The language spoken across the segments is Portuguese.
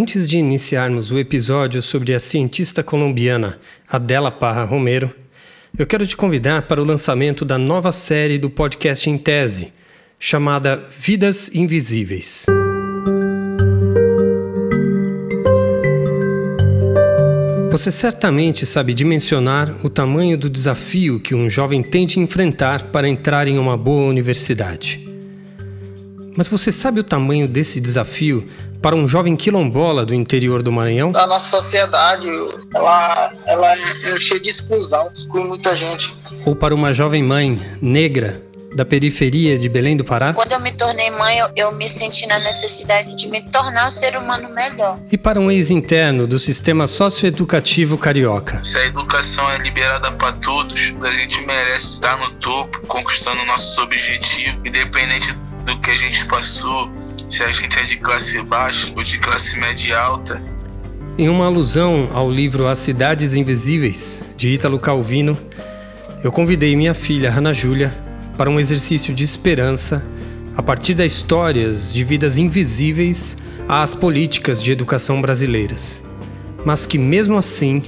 Antes de iniciarmos o episódio sobre a cientista colombiana Adela Parra Romero, eu quero te convidar para o lançamento da nova série do podcast Em Tese, chamada Vidas Invisíveis. Você certamente sabe dimensionar o tamanho do desafio que um jovem tem de enfrentar para entrar em uma boa universidade. Mas você sabe o tamanho desse desafio para um jovem quilombola do interior do Maranhão? A nossa sociedade, ela, ela é cheia de exclusão, exclui muita gente. Ou para uma jovem mãe negra da periferia de Belém do Pará? Quando eu me tornei mãe, eu, eu, me senti na necessidade de me tornar um ser humano melhor. E para um ex-interno do sistema socioeducativo carioca? Se a educação é liberada para todos, a gente merece estar no topo, conquistando nossos objetivos, independente do que a gente passou, se a gente é de classe baixa ou de classe média alta. Em uma alusão ao livro As Cidades Invisíveis, de Ítalo Calvino, eu convidei minha filha, Ana Júlia, para um exercício de esperança a partir das histórias de vidas invisíveis às políticas de educação brasileiras, mas que, mesmo assim,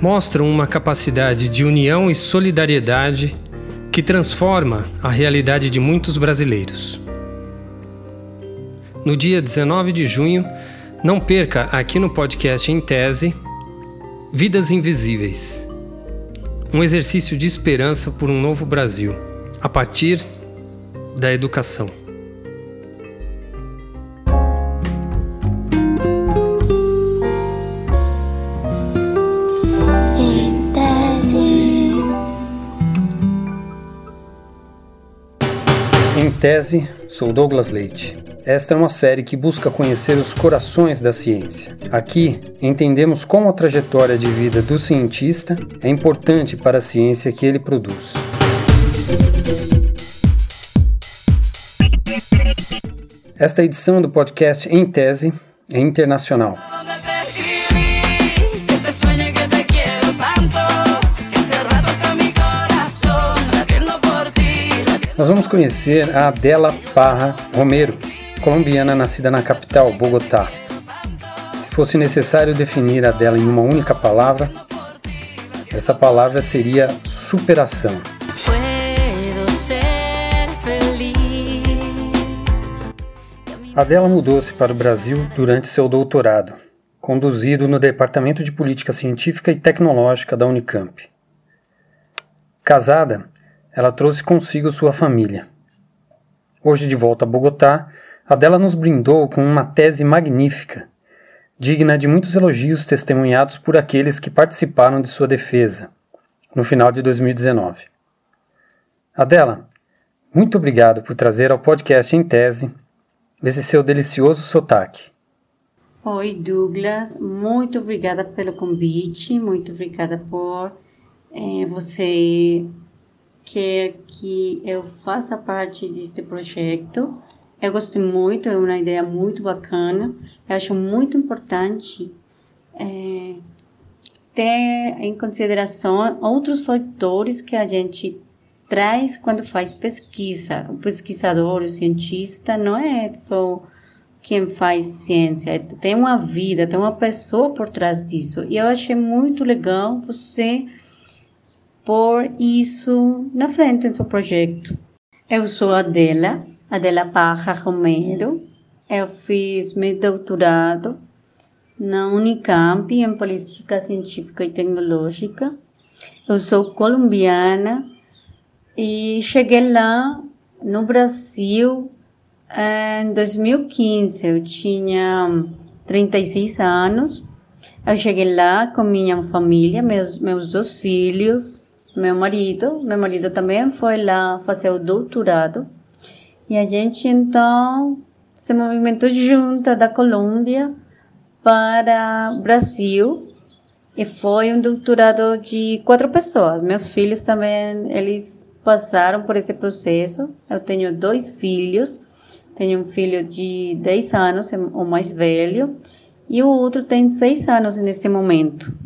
mostram uma capacidade de união e solidariedade que transforma a realidade de muitos brasileiros no dia 19 de junho, não perca aqui no podcast em tese Vidas Invisíveis. Um exercício de esperança por um novo Brasil, a partir da educação. Em tese. Em tese, sou Douglas Leite. Esta é uma série que busca conhecer os corações da ciência. Aqui, entendemos como a trajetória de vida do cientista é importante para a ciência que ele produz. Esta edição do podcast Em Tese é internacional. Nós vamos conhecer a Adela Parra Romero, colombiana nascida na capital, Bogotá. Se fosse necessário definir a dela em uma única palavra, essa palavra seria superação. Adela mudou-se para o Brasil durante seu doutorado, conduzido no Departamento de Política Científica e Tecnológica da Unicamp. Casada, ela trouxe consigo sua família. Hoje de volta a Bogotá, Adela nos brindou com uma tese magnífica, digna de muitos elogios testemunhados por aqueles que participaram de sua defesa, no final de 2019. Adela, muito obrigado por trazer ao podcast em tese esse seu delicioso sotaque. Oi, Douglas, muito obrigada pelo convite, muito obrigada por eh, você quer que eu faça parte deste projeto eu gostei muito, é uma ideia muito bacana. Eu acho muito importante é, ter em consideração outros fatores que a gente traz quando faz pesquisa. O pesquisador, o cientista, não é só quem faz ciência, tem uma vida, tem uma pessoa por trás disso. E eu achei muito legal você pôr isso na frente do seu projeto. Eu sou a Adela, Adela Parra Romero. Eu fiz meu doutorado na Unicamp em Política Científica e Tecnológica. Eu sou colombiana e cheguei lá no Brasil em 2015. Eu tinha 36 anos. Eu cheguei lá com minha família, meus, meus dois filhos, meu marido. Meu marido também foi lá fazer o doutorado. E a gente então se movimentou junto da Colômbia para o Brasil e foi um doutorado de quatro pessoas. Meus filhos também, eles passaram por esse processo. Eu tenho dois filhos. Tenho um filho de 10 anos, o mais velho, e o outro tem 6 anos nesse momento.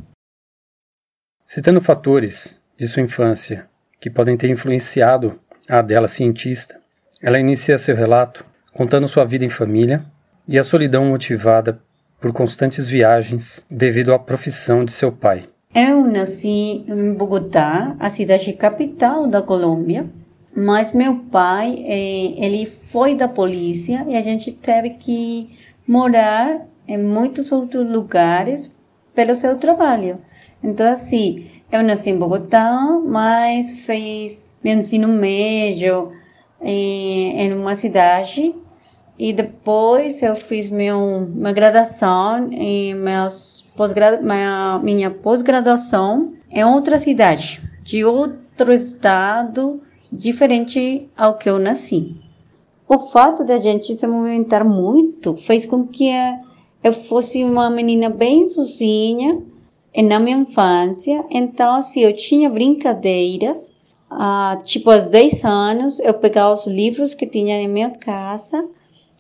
Citando fatores de sua infância que podem ter influenciado a dela cientista, ela inicia seu relato contando sua vida em família e a solidão motivada por constantes viagens devido à profissão de seu pai. Eu nasci em Bogotá, a cidade capital da Colômbia, mas meu pai, eh, ele foi da polícia e a gente teve que morar em muitos outros lugares pelo seu trabalho. Então, assim, eu nasci em Bogotá, mas fiz meu ensino médio em, em uma cidade e depois eu fiz meu, minha graduação e meus pós minha, minha pós-graduação em outra cidade, de outro estado, diferente ao que eu nasci. O fato de a gente se movimentar muito fez com que eu fosse uma menina bem sozinha na minha infância. Então, assim, eu tinha brincadeiras. Ah, tipo, aos 10 anos, eu pegava os livros que tinha em minha casa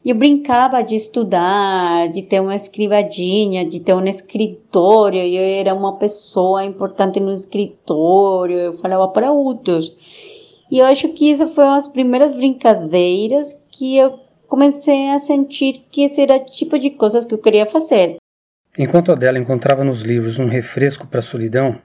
eu brincava de estudar, de ter uma escrivadinha, de ter um escritório. Eu era uma pessoa importante no escritório, eu falava para outros. E eu acho que isso foi uma das primeiras brincadeiras que eu comecei a sentir que esse era o tipo de coisas que eu queria fazer. Enquanto Adela encontrava nos livros um refresco para a solidão,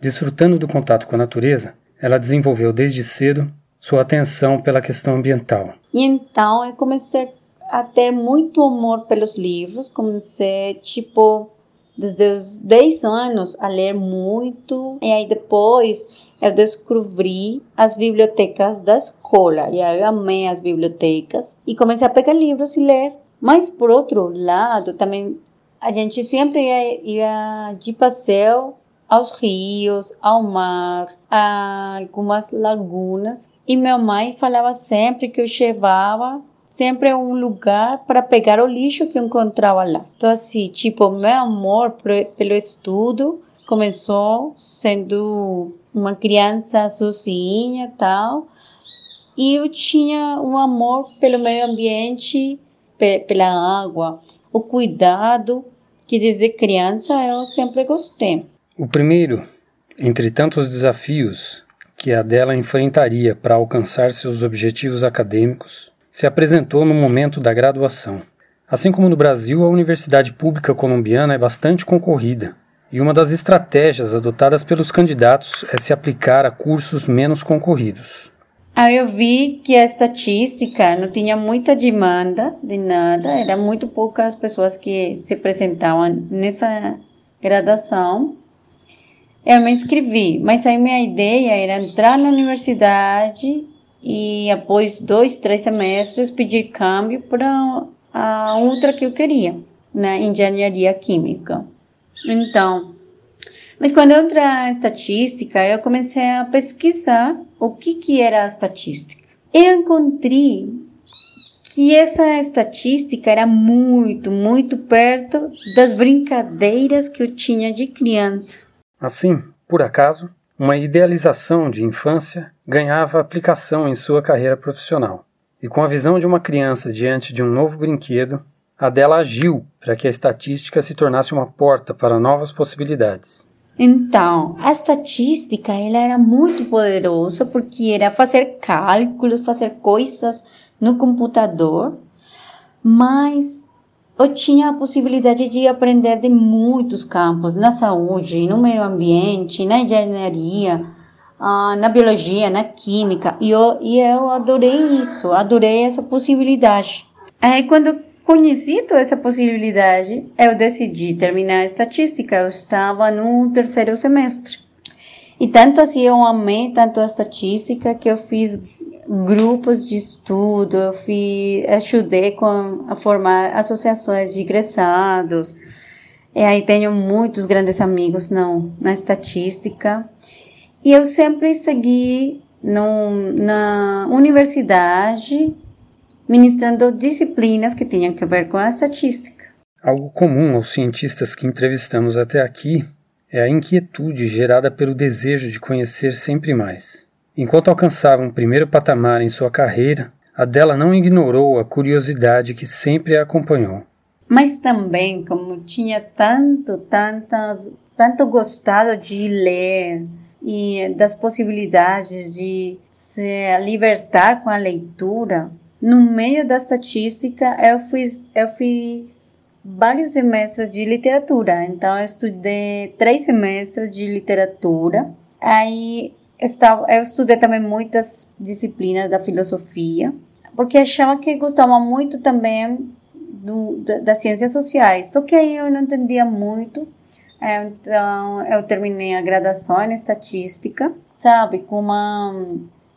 desfrutando do contato com a natureza, ela desenvolveu desde cedo sua atenção pela questão ambiental. E então eu comecei a ter muito amor pelos livros, comecei, tipo, desde os 10 anos a ler muito, e aí depois eu descobri as bibliotecas da escola, e aí eu amei as bibliotecas, e comecei a pegar livros e ler. Mas, por outro lado, também a gente sempre ia, ia de passeio aos rios, ao mar, a algumas lagunas, e minha mãe falava sempre que eu levava sempre um lugar para pegar o lixo que eu encontrava lá. Então, assim, tipo, meu amor pelo estudo começou sendo uma criança sozinha tal, e eu tinha um amor pelo meio ambiente, pela água, o cuidado que desde criança eu sempre gostei. O primeiro, entre tantos desafios que a dela enfrentaria para alcançar seus objetivos acadêmicos, se apresentou no momento da graduação. Assim como no Brasil, a universidade pública colombiana é bastante concorrida, e uma das estratégias adotadas pelos candidatos é se aplicar a cursos menos concorridos. Aí eu vi que a estatística não tinha muita demanda de nada, eram muito poucas pessoas que se apresentavam nessa graduação. Eu me inscrevi, mas aí minha ideia era entrar na universidade e após dois, três semestres pedir câmbio para a outra que eu queria, na engenharia química. Então, mas quando eu entrei na estatística, eu comecei a pesquisar o que, que era a estatística. Eu encontrei que essa estatística era muito, muito perto das brincadeiras que eu tinha de criança. Assim, por acaso, uma idealização de infância ganhava aplicação em sua carreira profissional. E com a visão de uma criança diante de um novo brinquedo, Adela agiu para que a estatística se tornasse uma porta para novas possibilidades. Então, a estatística ela era muito poderosa porque era fazer cálculos, fazer coisas no computador, mas eu tinha a possibilidade de aprender de muitos campos, na saúde, no meio ambiente, na engenharia, ah, na biologia, na química, e eu, e eu adorei isso, adorei essa possibilidade. Aí quando conheci toda essa possibilidade, eu decidi terminar a estatística, eu estava no terceiro semestre. E tanto assim eu amei tanto a estatística que eu fiz grupos de estudo, eu fiz, ajudei com, a formar associações de egresados. E aí tenho muitos grandes amigos não, na estatística. E eu sempre segui na universidade ministrando disciplinas que tinham a ver com a estatística. Algo comum aos cientistas que entrevistamos até aqui é a inquietude gerada pelo desejo de conhecer sempre mais. Enquanto alcançava um primeiro patamar em sua carreira, Adela não ignorou a curiosidade que sempre a acompanhou. Mas também, como tinha tanto, tanto, tanto gostado de ler e das possibilidades de se libertar com a leitura, no meio da estatística eu fiz, eu fiz vários semestres de literatura. Então, eu estudei três semestres de literatura. Aí, estava, eu estudei também muitas disciplinas da filosofia, porque achava que gostava muito também do, da, das ciências sociais. Só que aí eu não entendia muito. Então, eu terminei a graduação em estatística, sabe, com uma,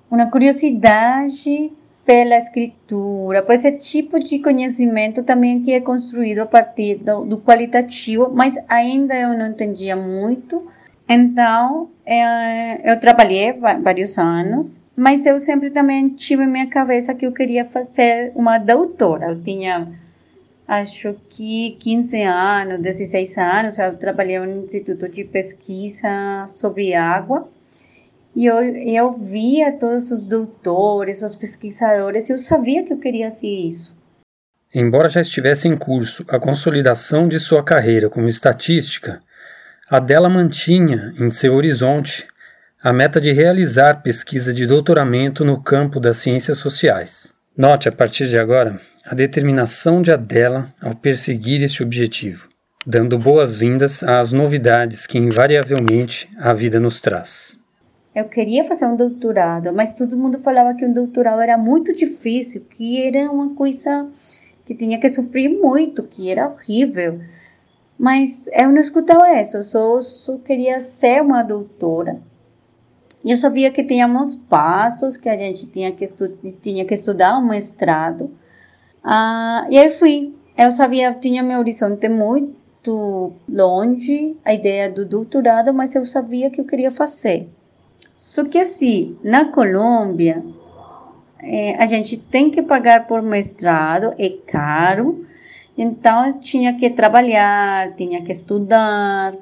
uma curiosidade pela escritura, por esse tipo de conhecimento também que é construído a partir do, do qualitativo, mas ainda eu não entendia muito. Então, é, eu trabalhei vários anos, mas eu sempre também tive em minha cabeça que eu queria fazer uma doutora. Eu tinha, acho que 15 anos, 16 anos, eu trabalhei no Instituto de Pesquisa sobre Água, e eu, eu via todos os doutores, os pesquisadores, e eu sabia que eu queria ser isso. Embora já estivesse em curso a consolidação de sua carreira como estatística, Adela mantinha em seu horizonte a meta de realizar pesquisa de doutoramento no campo das ciências sociais. Note a partir de agora a determinação de Adela ao perseguir este objetivo, dando boas-vindas às novidades que invariavelmente a vida nos traz. Eu queria fazer um doutorado, mas todo mundo falava que um doutorado era muito difícil, que era uma coisa que tinha que sofrer muito, que era horrível. Mas eu não escutava isso, eu só, só queria ser uma doutora. Eu sabia que tínhamos passos, que a gente tinha que, tinha que estudar um mestrado. Ah, e aí fui. Eu sabia, tinha meu horizonte muito longe, a ideia do doutorado, mas eu sabia que eu queria fazer. Só que assim, na Colômbia, é, a gente tem que pagar por mestrado, é caro, então eu tinha que trabalhar, tinha que estudar,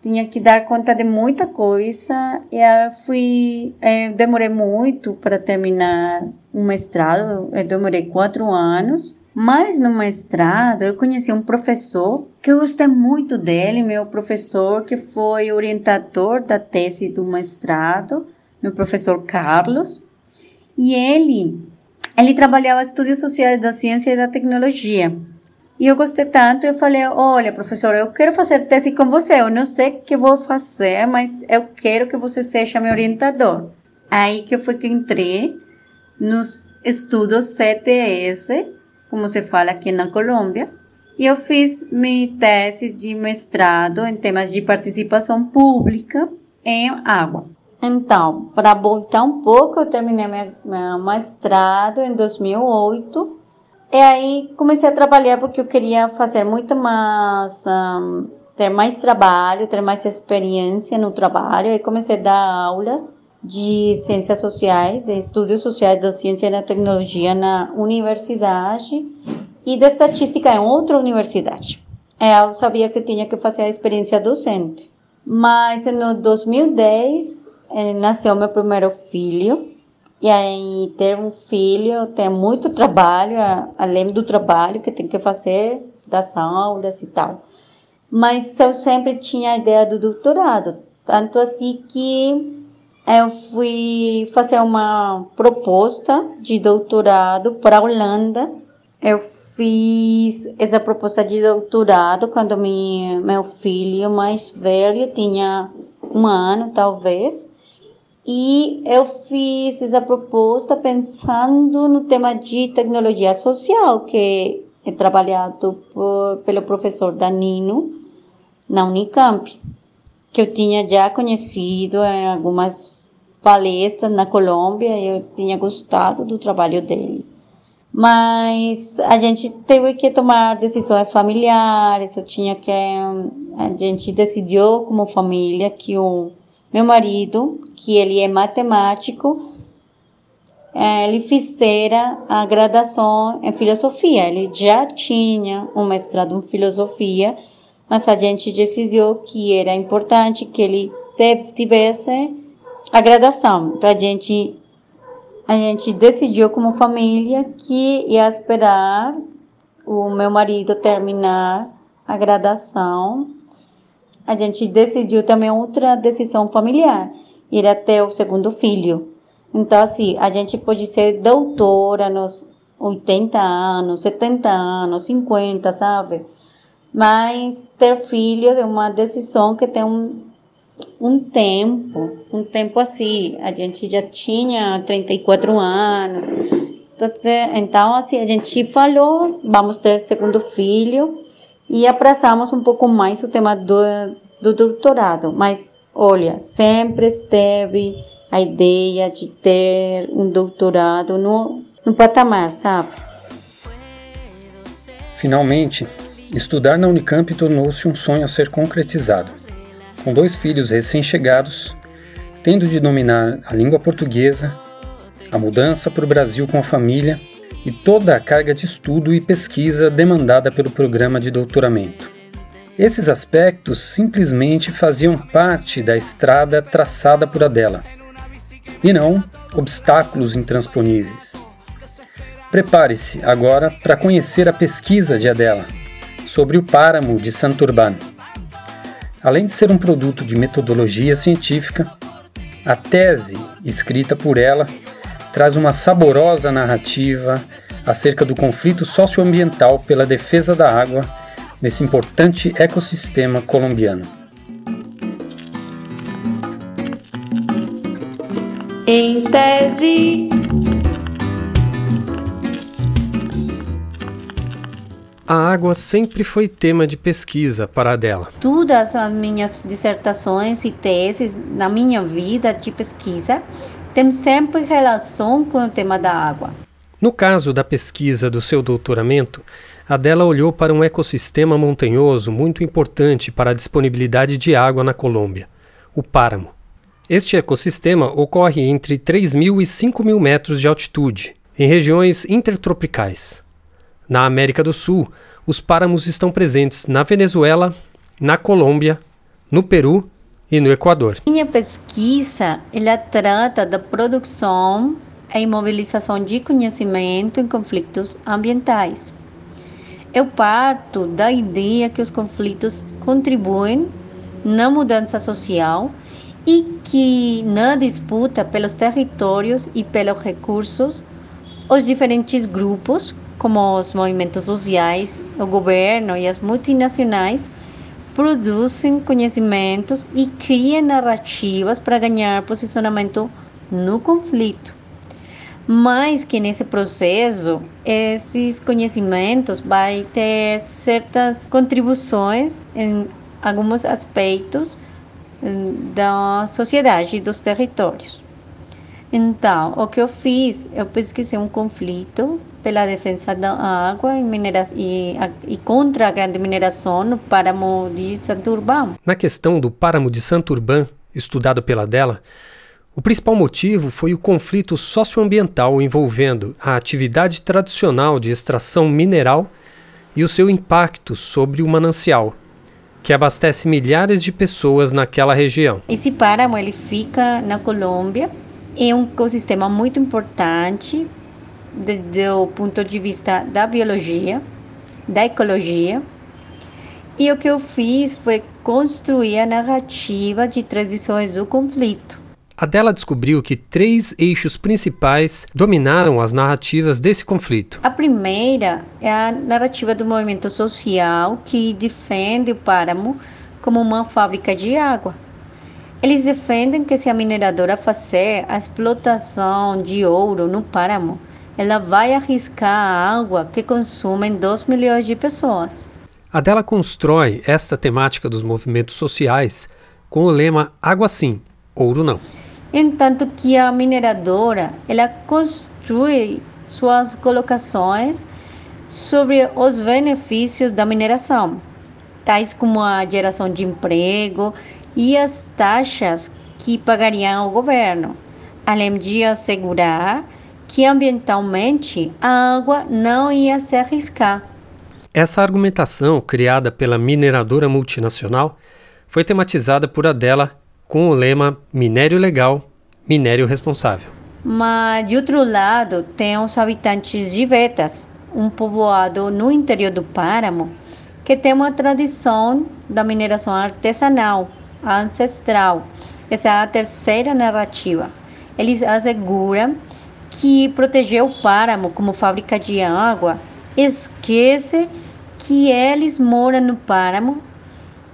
tinha que dar conta de muita coisa, e eu fui, é, demorei muito para terminar um mestrado, eu demorei quatro anos, mas no mestrado eu conheci um professor que eu gostei muito dele, meu professor que foi orientador da tese do mestrado, meu professor Carlos. E ele, ele trabalhava estudos sociais da ciência e da tecnologia. E eu gostei tanto, eu falei, olha, professor, eu quero fazer tese com você. Eu não sei o que vou fazer, mas eu quero que você seja meu orientador. Aí que foi que entrei nos estudos CTS, como se fala aqui na Colômbia. E eu fiz minha tese de mestrado em temas de participação pública em água. Então, para voltar um pouco, eu terminei meu mestrado em 2008. E aí comecei a trabalhar porque eu queria fazer muito mais, um, ter mais trabalho, ter mais experiência no trabalho. E comecei a dar aulas de ciências sociais, de estudos sociais da ciência e da tecnologia na universidade e de estatística em outra universidade. É, eu sabia que eu tinha que fazer a experiência docente. Mas no 2010 eh, nasceu meu primeiro filho. E aí, ter um filho tem muito trabalho, além do trabalho que tem que fazer das aulas e tal. Mas eu sempre tinha a ideia do doutorado. Tanto assim que eu fui fazer uma proposta de doutorado para a Holanda. Eu fiz essa proposta de doutorado quando meu filho mais velho tinha um ano, talvez. E eu fiz essa proposta pensando no tema de tecnologia social, que é trabalhado por, pelo professor Danino na Unicamp que eu tinha já conhecido em algumas palestras na Colômbia eu tinha gostado do trabalho dele. Mas a gente teve que tomar decisões familiares, eu tinha que a gente decidiu como família que o meu marido, que ele é matemático, eh, ele fizera a graduação em filosofia. Ele já tinha um mestrado em filosofia mas a gente decidiu que era importante que ele tivesse a graduação. Então a gente a gente decidiu como família que ia esperar o meu marido terminar a graduação. A gente decidiu também outra decisão familiar, ir até o segundo filho. Então assim, a gente pode ser doutora nos 80 anos, 70 anos, 50, sabe? Mas ter filhos é uma decisão que tem um, um tempo, um tempo assim. A gente já tinha 34 anos. Então, assim, a gente falou, vamos ter segundo filho e abraçamos um pouco mais o tema do, do doutorado. Mas, olha, sempre esteve a ideia de ter um doutorado no, no patamar, sabe? Finalmente, estudar na Unicamp tornou-se um sonho a ser concretizado. Com dois filhos recém-chegados, tendo de dominar a língua portuguesa, a mudança para o Brasil com a família e toda a carga de estudo e pesquisa demandada pelo programa de doutoramento. Esses aspectos simplesmente faziam parte da estrada traçada por Adela, e não obstáculos intransponíveis. Prepare-se agora para conhecer a pesquisa de Adela sobre o páramo de Santurban. Além de ser um produto de metodologia científica, a tese escrita por ela traz uma saborosa narrativa acerca do conflito socioambiental pela defesa da água nesse importante ecossistema colombiano. Em tese. A água sempre foi tema de pesquisa para a dela. Todas as minhas dissertações e teses na minha vida de pesquisa tem sempre relação com o tema da água. No caso da pesquisa do seu doutoramento, Adela olhou para um ecossistema montanhoso muito importante para a disponibilidade de água na Colômbia, o páramo. Este ecossistema ocorre entre 3 mil e 5 mil metros de altitude, em regiões intertropicais. Na América do Sul, os páramos estão presentes na Venezuela, na Colômbia, no Peru e no Equador. Minha pesquisa ela trata da produção e mobilização de conhecimento em conflitos ambientais. Eu parto da ideia que os conflitos contribuem na mudança social e que na disputa pelos territórios e pelos recursos, os diferentes grupos, como os movimentos sociais, o governo e as multinacionais, produzem conhecimentos e criam narrativas para ganhar posicionamento no conflito. Mas que nesse processo, esses conhecimentos vai ter certas contribuições em alguns aspectos da sociedade e dos territórios. Então, o que eu fiz, eu pesquisei um conflito pela defesa da água e, minera e, e contra a grande mineração no páramo de Santurbán. Na questão do páramo de Santurbán, estudado pela dela, o principal motivo foi o conflito socioambiental envolvendo a atividade tradicional de extração mineral e o seu impacto sobre o manancial, que abastece milhares de pessoas naquela região. Esse páramo ele fica na Colômbia é um ecossistema muito importante do ponto de vista da biologia, da ecologia. E o que eu fiz foi construir a narrativa de três visões do conflito. Adela descobriu que três eixos principais dominaram as narrativas desse conflito. A primeira é a narrativa do movimento social que defende o páramo como uma fábrica de água. Eles defendem que se a mineradora fazer a explotação de ouro no páramo, ela vai arriscar a água que consumem 2 milhões de pessoas. Adela constrói esta temática dos movimentos sociais com o lema Água sim, ouro não. Entanto que a mineradora, ela construi suas colocações sobre os benefícios da mineração, tais como a geração de emprego e as taxas que pagariam ao governo, além de assegurar que ambientalmente a água não ia se arriscar. Essa argumentação, criada pela mineradora multinacional, foi tematizada por Adela com o lema Minério Legal, Minério Responsável. Mas, de outro lado, tem os habitantes de Vetas, um povoado no interior do páramo, que tem uma tradição da mineração artesanal ancestral. Essa é a terceira narrativa. Eles asseguram que proteger o páramo como fábrica de água, esquece que eles moram no páramo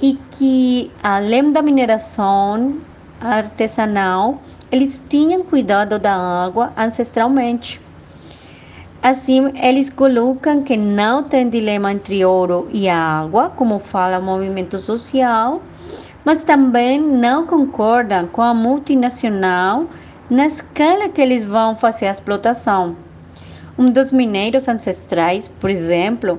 e que, além da mineração artesanal, eles tinham cuidado da água ancestralmente. Assim, eles colocam que não tem dilema entre ouro e água, como fala o movimento social, mas também não concordam com a multinacional na escala que eles vão fazer a explotação. Um dos mineiros ancestrais, por exemplo,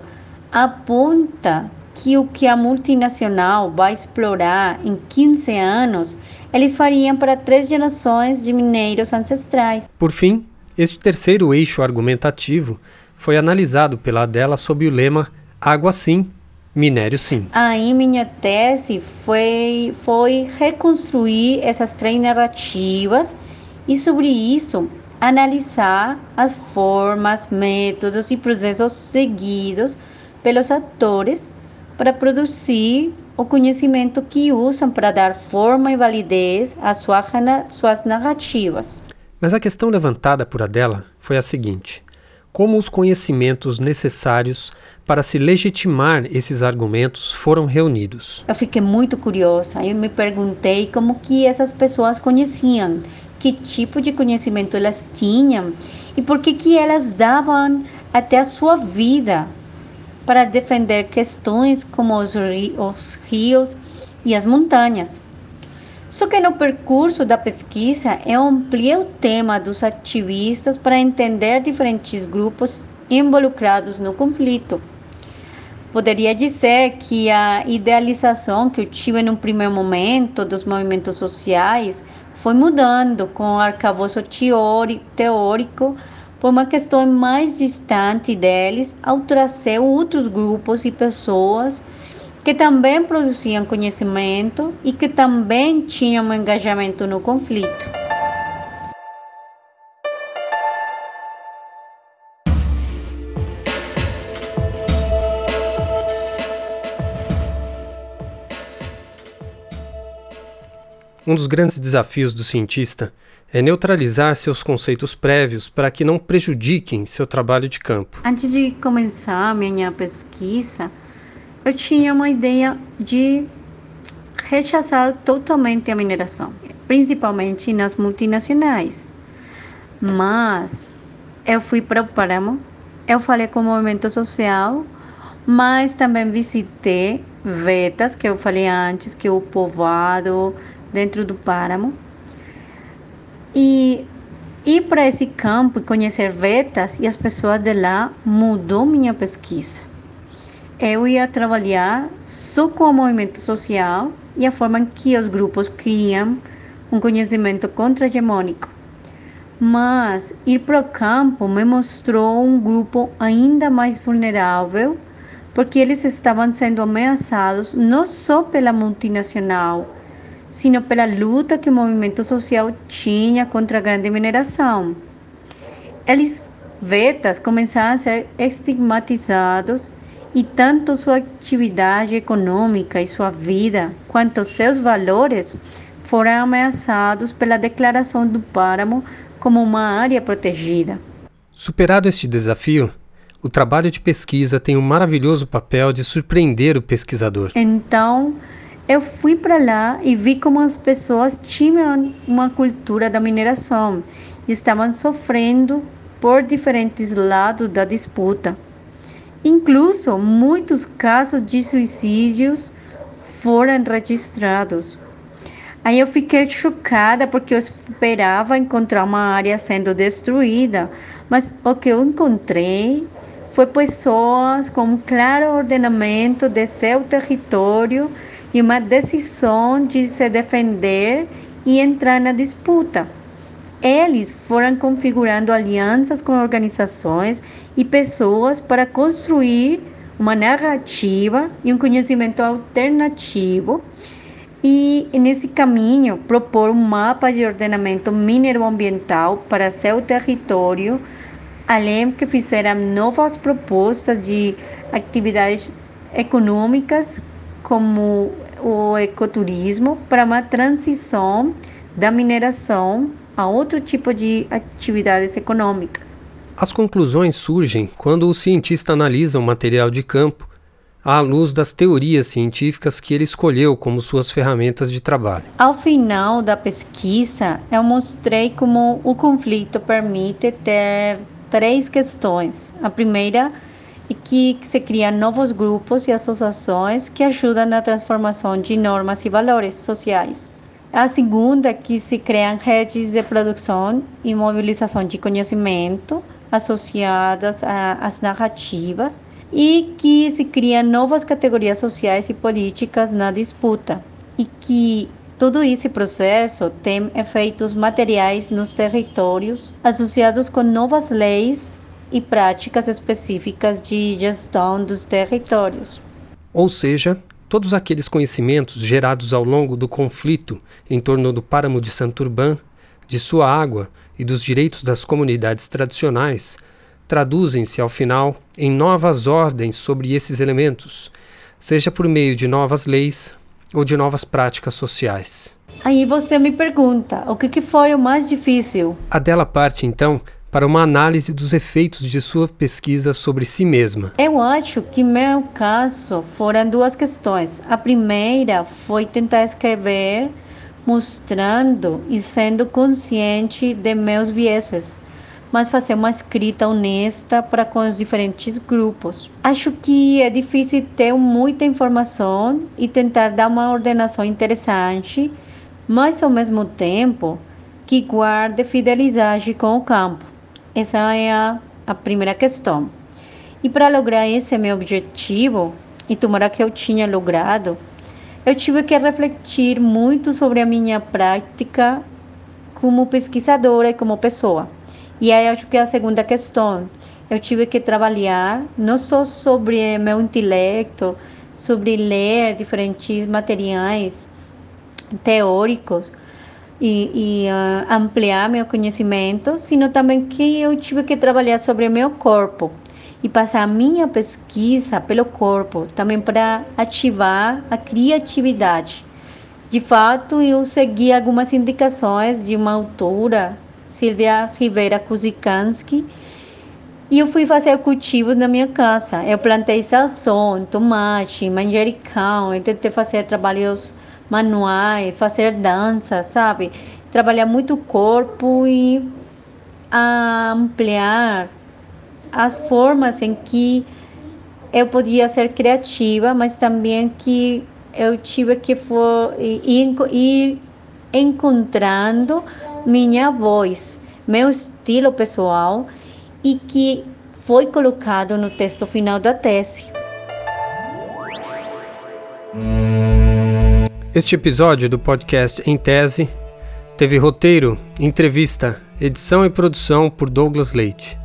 aponta que o que a multinacional vai explorar em 15 anos, eles fariam para três gerações de mineiros ancestrais. Por fim, este terceiro eixo argumentativo foi analisado pela Adela sob o lema Água sim, minério sim. Aí minha tese foi, foi reconstruir essas três narrativas e sobre isso analisar as formas, métodos e processos seguidos pelos atores para produzir o conhecimento que usam para dar forma e validez às suas narrativas. Mas a questão levantada por Adela foi a seguinte: como os conhecimentos necessários para se legitimar esses argumentos foram reunidos? Eu fiquei muito curiosa. Eu me perguntei como que essas pessoas conheciam, que tipo de conhecimento elas tinham e por que que elas davam até a sua vida para defender questões como os, os rios e as montanhas. Só que no percurso da pesquisa eu ampliei o tema dos ativistas para entender diferentes grupos involucrados no conflito. Poderia dizer que a idealização que eu tive no primeiro momento dos movimentos sociais foi mudando com o arcabouço teórico por uma questão mais distante deles, ao trazer outros grupos e pessoas que também produziam conhecimento e que também tinham um engajamento no conflito. Um dos grandes desafios do cientista é neutralizar seus conceitos prévios para que não prejudiquem seu trabalho de campo. Antes de começar minha pesquisa, eu tinha uma ideia de rechaçar totalmente a mineração, principalmente nas multinacionais. Mas eu fui para o Páramo, eu falei com o movimento social, mas também visitei vetas que eu falei antes, que o povoado dentro do páramo. E ir para esse campo e conhecer vetas e as pessoas de lá mudou minha pesquisa. Eu ia trabalhar só com o movimento social e a forma que os grupos criam um conhecimento contra-hegemônico. Mas ir para o campo me mostrou um grupo ainda mais vulnerável, porque eles estavam sendo ameaçados não só pela multinacional, sino pela luta que o movimento social tinha contra a grande mineração. Eles, vetas, começaram a ser estigmatizados e tanto sua atividade econômica e sua vida, quanto seus valores, foram ameaçados pela declaração do páramo como uma área protegida. Superado este desafio, o trabalho de pesquisa tem um maravilhoso papel de surpreender o pesquisador. Então, eu fui para lá e vi como as pessoas tinham uma cultura da mineração e estavam sofrendo por diferentes lados da disputa. Incluso muitos casos de suicídios foram registrados. Aí eu fiquei chocada porque eu esperava encontrar uma área sendo destruída, mas o que eu encontrei foi pessoas com um claro ordenamento de seu território e uma decisão de se defender e entrar na disputa. Eles foram configurando alianças com organizações e pessoas para construir uma narrativa e um conhecimento alternativo e nesse caminho propor um mapa de ordenamento mineroambiental para seu território, além que fizeram novas propostas de atividades econômicas como o ecoturismo para uma transição da mineração a outro tipo de atividades econômicas. As conclusões surgem quando o cientista analisa o material de campo à luz das teorias científicas que ele escolheu como suas ferramentas de trabalho. Ao final da pesquisa, eu mostrei como o conflito permite ter três questões. A primeira é que se criam novos grupos e associações que ajudam na transformação de normas e valores sociais. A segunda é que se criam redes de produção e mobilização de conhecimento associadas às narrativas e que se criam novas categorias sociais e políticas na disputa e que todo esse processo tem efeitos materiais nos territórios associados com novas leis e práticas específicas de gestão dos territórios. Ou seja, todos aqueles conhecimentos gerados ao longo do conflito em torno do páramo de Santurban, de sua água e dos direitos das comunidades tradicionais traduzem-se ao final em novas ordens sobre esses elementos, seja por meio de novas leis ou de novas práticas sociais. Aí você me pergunta, o que foi o mais difícil? A dela parte então para uma análise dos efeitos de sua pesquisa sobre si mesma. Eu acho que meu caso foram duas questões. A primeira foi tentar escrever mostrando e sendo consciente de meus vieses mas fazer uma escrita honesta para com os diferentes grupos. Acho que é difícil ter muita informação e tentar dar uma ordenação interessante, mas ao mesmo tempo que guarde fidelidade com o campo. Essa é a, a primeira questão. E para lograr esse meu objetivo, e tomara que eu tinha logrado, eu tive que refletir muito sobre a minha prática como pesquisadora e como pessoa. E aí acho que a segunda questão. Eu tive que trabalhar não só sobre meu intelecto, sobre ler diferentes materiais teóricos e, e uh, ampliar meu conhecimento, sino também que eu tive que trabalhar sobre meu corpo e passar a minha pesquisa pelo corpo, também para ativar a criatividade. De fato, eu segui algumas indicações de uma autora Silvia Rivera Kuzikanski. E eu fui fazer cultivo na minha casa. Eu plantei salsão, tomate, manjericão. Eu tentei fazer trabalhos manuais, fazer dança, sabe? Trabalhar muito o corpo e ampliar as formas em que eu podia ser criativa, mas também que eu tive que for, ir, ir encontrando minha voz, meu estilo pessoal e que foi colocado no texto final da tese. Este episódio do podcast Em Tese teve roteiro, entrevista, edição e produção por Douglas Leite.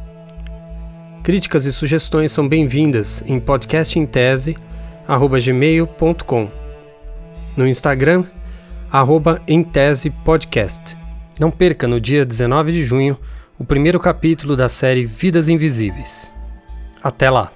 Críticas e sugestões são bem-vindas em podcastemtese@gmail.com. No Instagram, arroba em tese podcast. Não perca no dia 19 de junho o primeiro capítulo da série Vidas Invisíveis. Até lá!